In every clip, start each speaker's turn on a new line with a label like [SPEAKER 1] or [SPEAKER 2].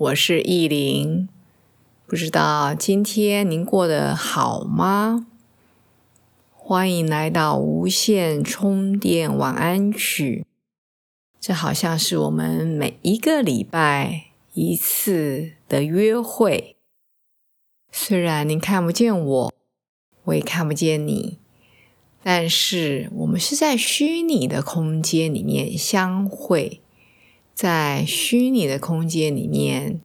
[SPEAKER 1] 我是意林，不知道今天您过得好吗？欢迎来到无线充电晚安曲。这好像是我们每一个礼拜一次的约会。虽然您看不见我，我也看不见你，但是我们是在虚拟的空间里面相会。在虚拟的空间里面，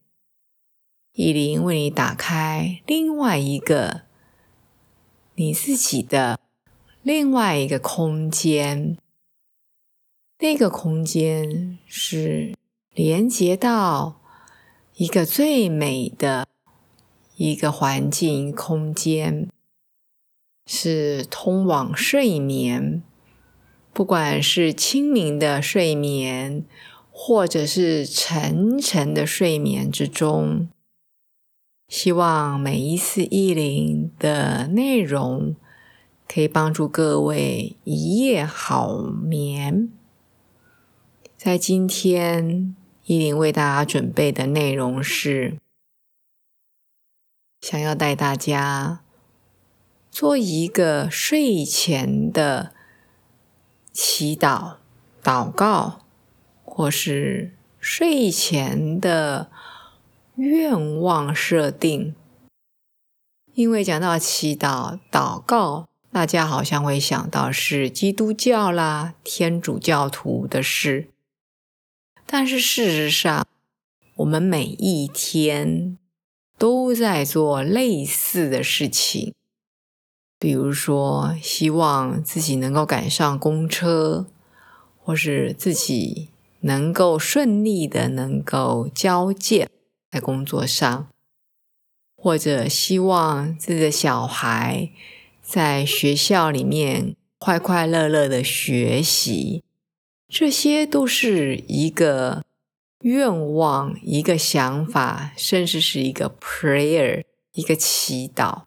[SPEAKER 1] 意林为你打开另外一个你自己的另外一个空间。那个空间是连接到一个最美的一个环境空间，是通往睡眠，不管是清明的睡眠。或者是沉沉的睡眠之中，希望每一次意林的内容可以帮助各位一夜好眠。在今天，意林为大家准备的内容是，想要带大家做一个睡前的祈祷、祷告。或是睡前的愿望设定，因为讲到祈祷、祷告，大家好像会想到是基督教啦、天主教徒的事，但是事实上，我们每一天都在做类似的事情，比如说希望自己能够赶上公车，或是自己。能够顺利的能够交接在工作上，或者希望自己的小孩在学校里面快快乐乐的学习，这些都是一个愿望、一个想法，甚至是一个 prayer，一个祈祷。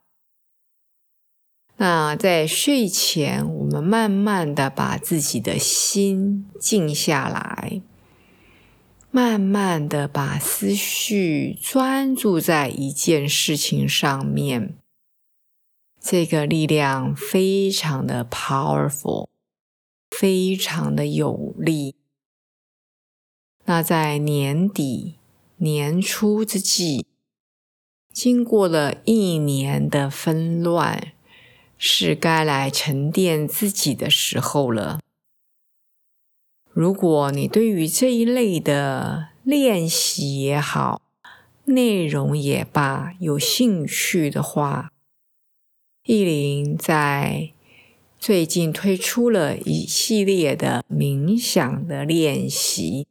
[SPEAKER 1] 那在睡前，我们慢慢的把自己的心静下来。慢慢的把思绪专注在一件事情上面，这个力量非常的 powerful，非常的有力。那在年底年初之际，经过了一年的纷乱，是该来沉淀自己的时候了。如果你对于这一类的练习也好，内容也罢有兴趣的话，意林在最近推出了一系列的冥想的练习。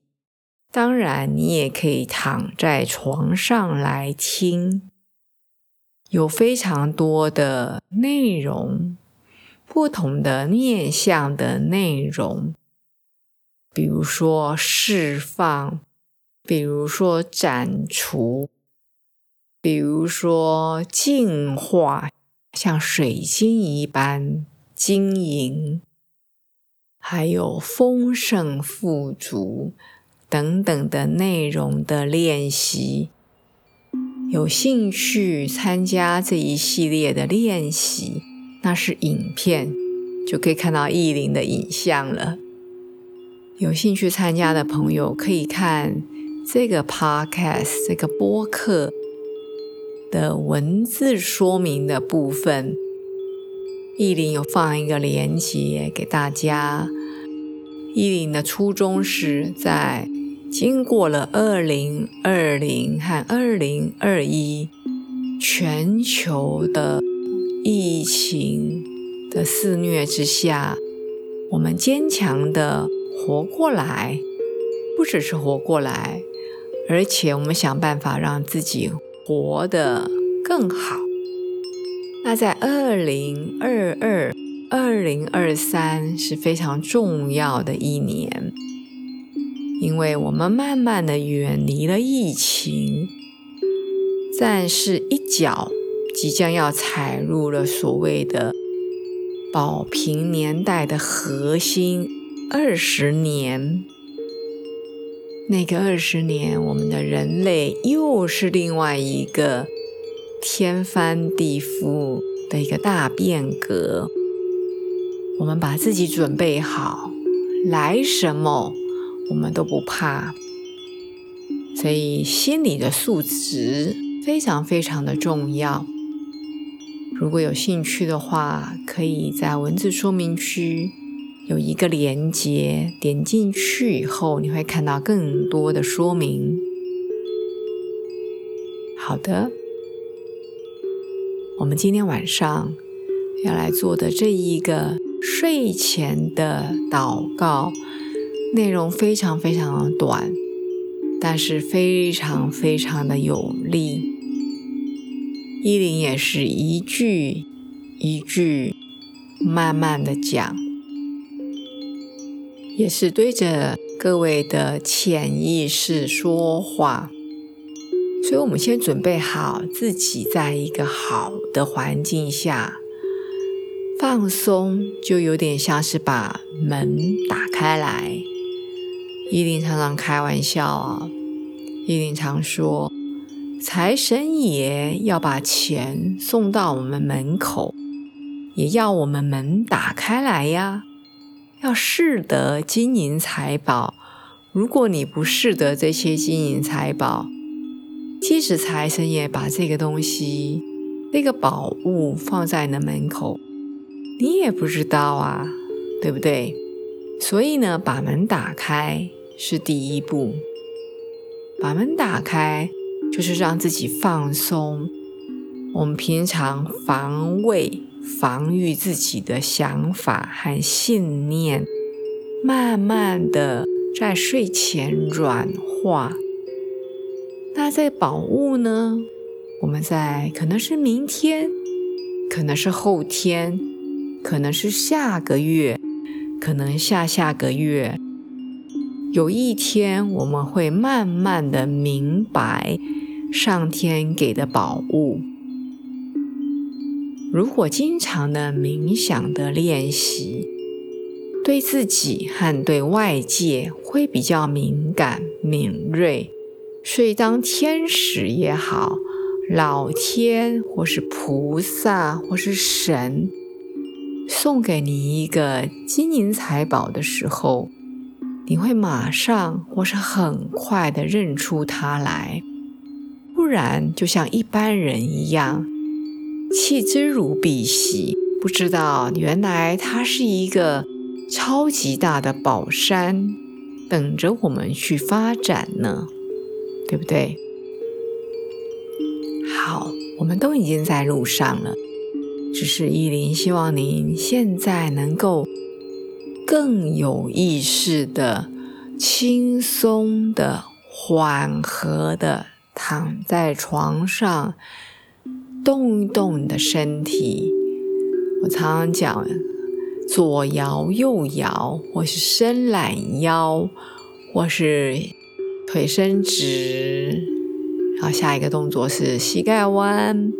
[SPEAKER 1] 当然，你也可以躺在床上来听，有非常多的内容，不同的面向的内容。比如说释放，比如说斩除，比如说净化，像水晶一般晶莹，还有丰盛富足等等的内容的练习。有兴趣参加这一系列的练习，那是影片，就可以看到意林的影像了。有兴趣参加的朋友可以看这个 podcast 这个播客的文字说明的部分，意林有放一个连接给大家。意林的初衷是在经过了二零二零和二零二一全球的疫情的肆虐之下，我们坚强的。活过来，不只是活过来，而且我们想办法让自己活得更好。那在二零二二、二零二三是非常重要的一年，因为我们慢慢的远离了疫情，暂时一脚即将要踩入了所谓的保平年代的核心二十年。那个二十年，我们的人类又是另外一个天翻地覆的一个大变革。我们把自己准备好，来什么我们都不怕。所以心理的素质非常非常的重要。如果有兴趣的话，可以在文字说明区。有一个连接，点进去以后，你会看到更多的说明。好的，我们今天晚上要来做的这一个睡前的祷告，内容非常非常的短，但是非常非常的有力。依林也是一句一句慢慢的讲。也是对着各位的潜意识说话，所以，我们先准备好自己，在一个好的环境下放松，就有点像是把门打开来。依林常常开玩笑啊，依林常说，财神爷要把钱送到我们门口，也要我们门打开来呀。要识得金银财宝，如果你不识得这些金银财宝，即使财神爷把这个东西、那个宝物放在你的门口，你也不知道啊，对不对？所以呢，把门打开是第一步。把门打开就是让自己放松。我们平常防卫。防御自己的想法和信念，慢慢的在睡前软化。那在宝物呢？我们在可能是明天，可能是后天，可能是下个月，可能下下个月，有一天我们会慢慢的明白上天给的宝物。如果经常的冥想的练习，对自己和对外界会比较敏感敏锐，所以当天使也好，老天或是菩萨或是神送给你一个金银财宝的时候，你会马上或是很快的认出它来，不然就像一般人一样。弃之如敝屣，不知道原来它是一个超级大的宝山，等着我们去发展呢，对不对？好，我们都已经在路上了，只是依林希望您现在能够更有意识的、轻松的、缓和的躺在床上。动一动你的身体，我常常讲左摇右摇，或是伸懒腰，或是腿伸直。然后下一个动作是膝盖弯，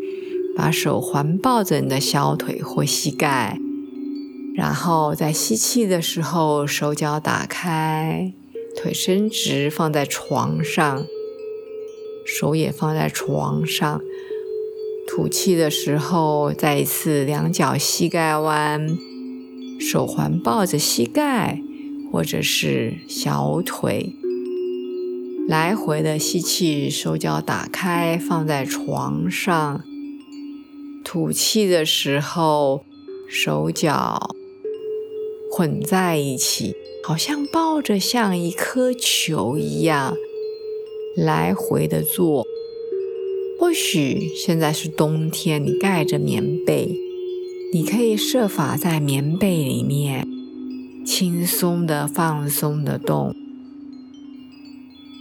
[SPEAKER 1] 把手环抱着你的小腿或膝盖。然后在吸气的时候，手脚打开，腿伸直放在床上，手也放在床上。吐气的时候，再一次两脚膝盖弯，手环抱着膝盖或者是小腿，来回的吸气，手脚打开放在床上。吐气的时候，手脚混在一起，好像抱着像一颗球一样，来回的做。或许现在是冬天，你盖着棉被，你可以设法在棉被里面轻松的、放松的动。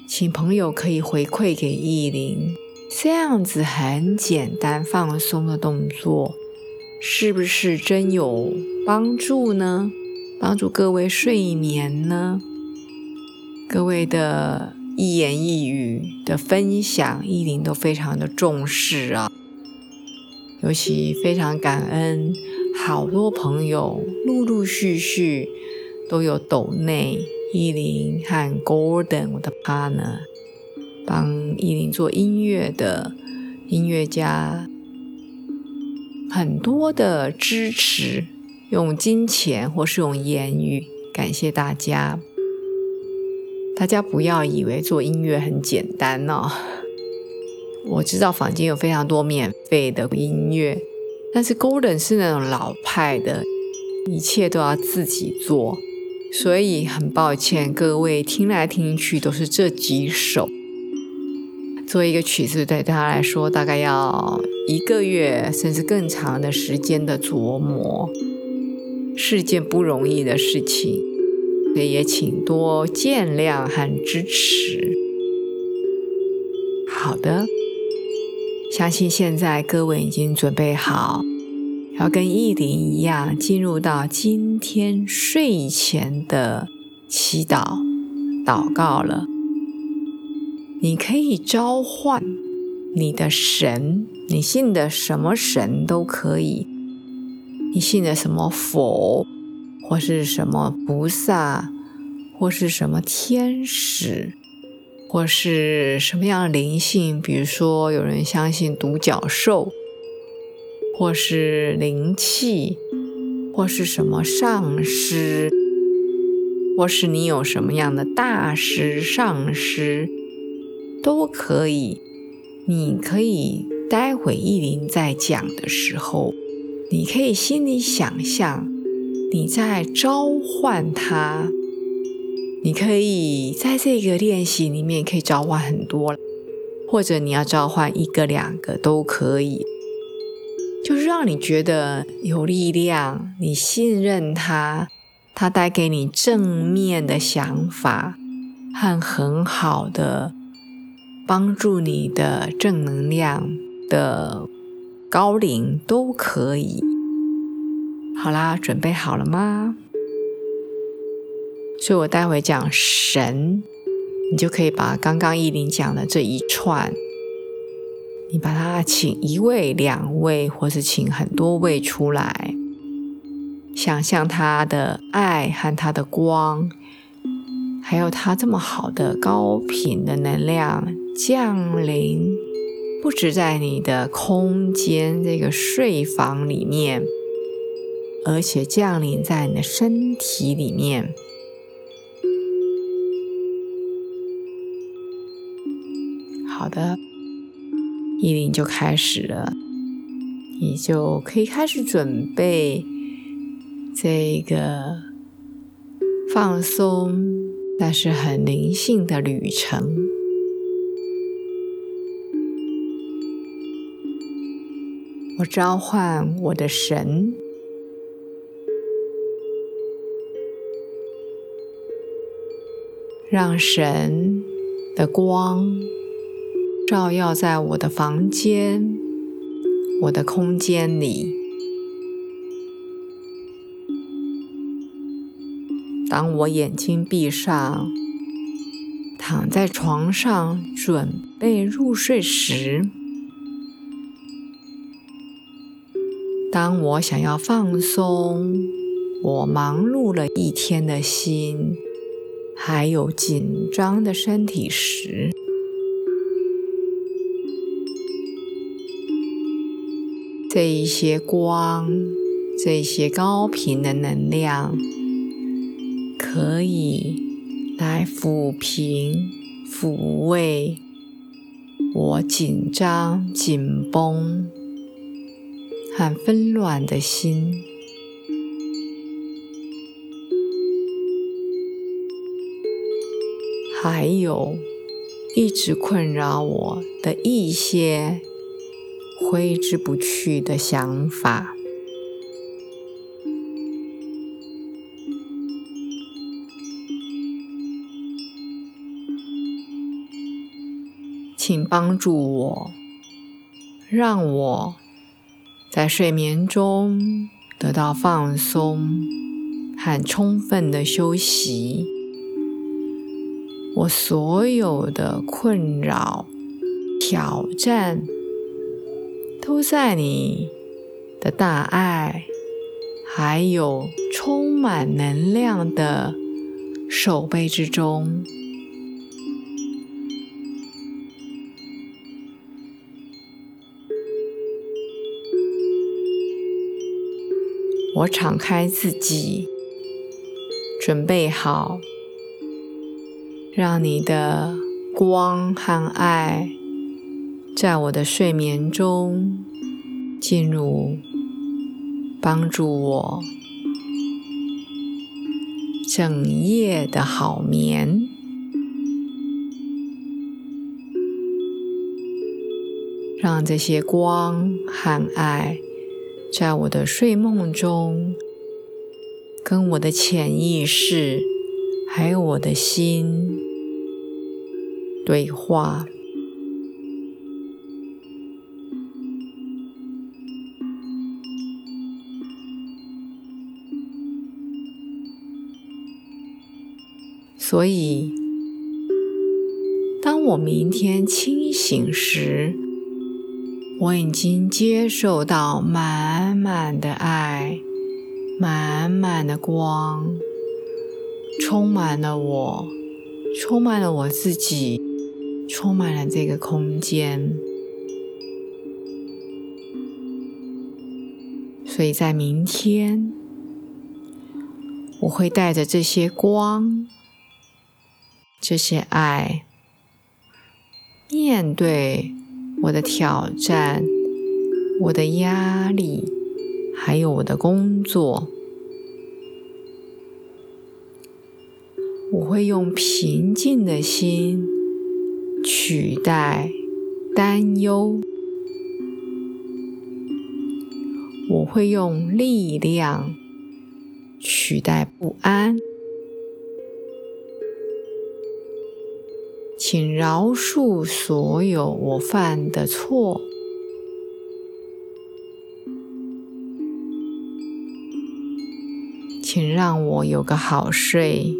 [SPEAKER 1] 请朋友可以回馈给意林，这样子很简单放松的动作，是不是真有帮助呢？帮助各位睡眠呢？各位的一言一语的分享，意林都非常的重视啊。尤其非常感恩，好多朋友陆陆续续都有抖内依林和 Gordon 我的 partner 帮依林做音乐的音乐家，很多的支持，用金钱或是用言语，感谢大家。大家不要以为做音乐很简单哦。我知道坊间有非常多免费的音乐，但是 Golden 是那种老派的，一切都要自己做，所以很抱歉，各位听来听去都是这几首。做一个曲子对他来说，大概要一个月甚至更长的时间的琢磨，是件不容易的事情，所以也请多见谅和支持。好的。相信现在各位已经准备好，要跟意林一样进入到今天睡前的祈祷祷告了。你可以召唤你的神，你信的什么神都可以，你信的什么佛，或是什么菩萨，或是什么天使。或是什么样的灵性？比如说，有人相信独角兽，或是灵气，或是什么上师，或是你有什么样的大师、上师，都可以。你可以待会意林在讲的时候，你可以心里想象你在召唤他。你可以在这个练习里面可以召唤很多，或者你要召唤一个、两个都可以，就是让你觉得有力量，你信任他，他带给你正面的想法和很好的帮助你的正能量的高龄都可以。好啦，准备好了吗？所以我待会讲神，你就可以把刚刚依林讲的这一串，你把它请一位、两位，或是请很多位出来，想象他的爱和他的光，还有他这么好的高频的能量降临，不止在你的空间这个睡房里面，而且降临在你的身体里面。好的，依林就开始了，你就可以开始准备这个放松但是很灵性的旅程。我召唤我的神，让神的光。照耀在我的房间、我的空间里。当我眼睛闭上，躺在床上准备入睡时，当我想要放松我忙碌了一天的心，还有紧张的身体时，这一些光，这些高频的能量，可以来抚平、抚慰我紧张、紧绷和纷乱的心，还有一直困扰我的一些。挥之不去的想法，请帮助我，让我在睡眠中得到放松和充分的休息。我所有的困扰、挑战，都在你的大爱，还有充满能量的手背之中。我敞开自己，准备好，让你的光和爱在我的睡眠中进入，帮助我整夜的好眠，让这些光和爱。在我的睡梦中，跟我的潜意识还有我的心对话，所以，当我明天清醒时。我已经接受到满满的爱，满满的光，充满了我，充满了我自己，充满了这个空间。所以在明天，我会带着这些光、这些爱，面对。我的挑战，我的压力，还有我的工作，我会用平静的心取代担忧，我会用力量取代不安。请饶恕所有我犯的错，请让我有个好睡，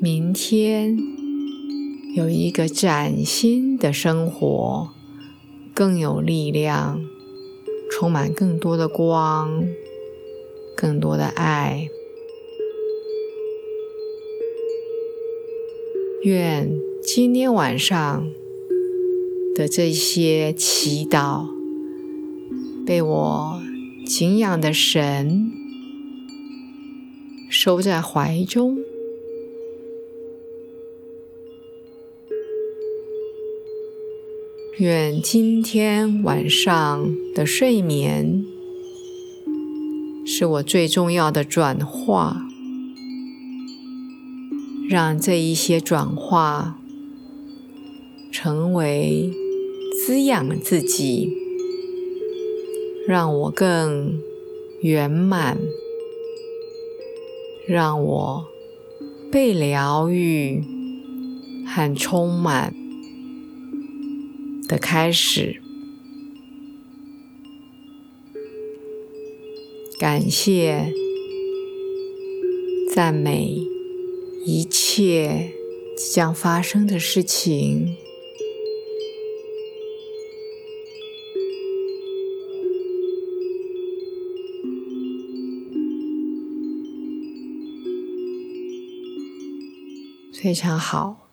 [SPEAKER 1] 明天有一个崭新的生活，更有力量，充满更多的光，更多的爱。愿今天晚上的这些祈祷被我敬仰的神收在怀中。愿今天晚上的睡眠是我最重要的转化。让这一些转化成为滋养自己，让我更圆满，让我被疗愈和充满的开始。感谢，赞美。一切即将发生的事情，非常好。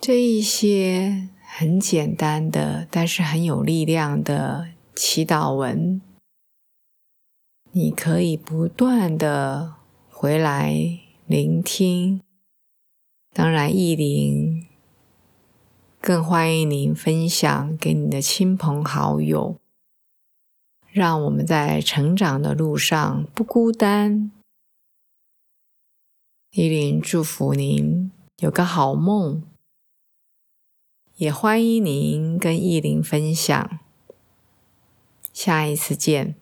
[SPEAKER 1] 这一些很简单的，但是很有力量的祈祷文，你可以不断的回来。聆听，当然，意林更欢迎您分享给你的亲朋好友，让我们在成长的路上不孤单。意林祝福您有个好梦，也欢迎您跟意林分享。下一次见。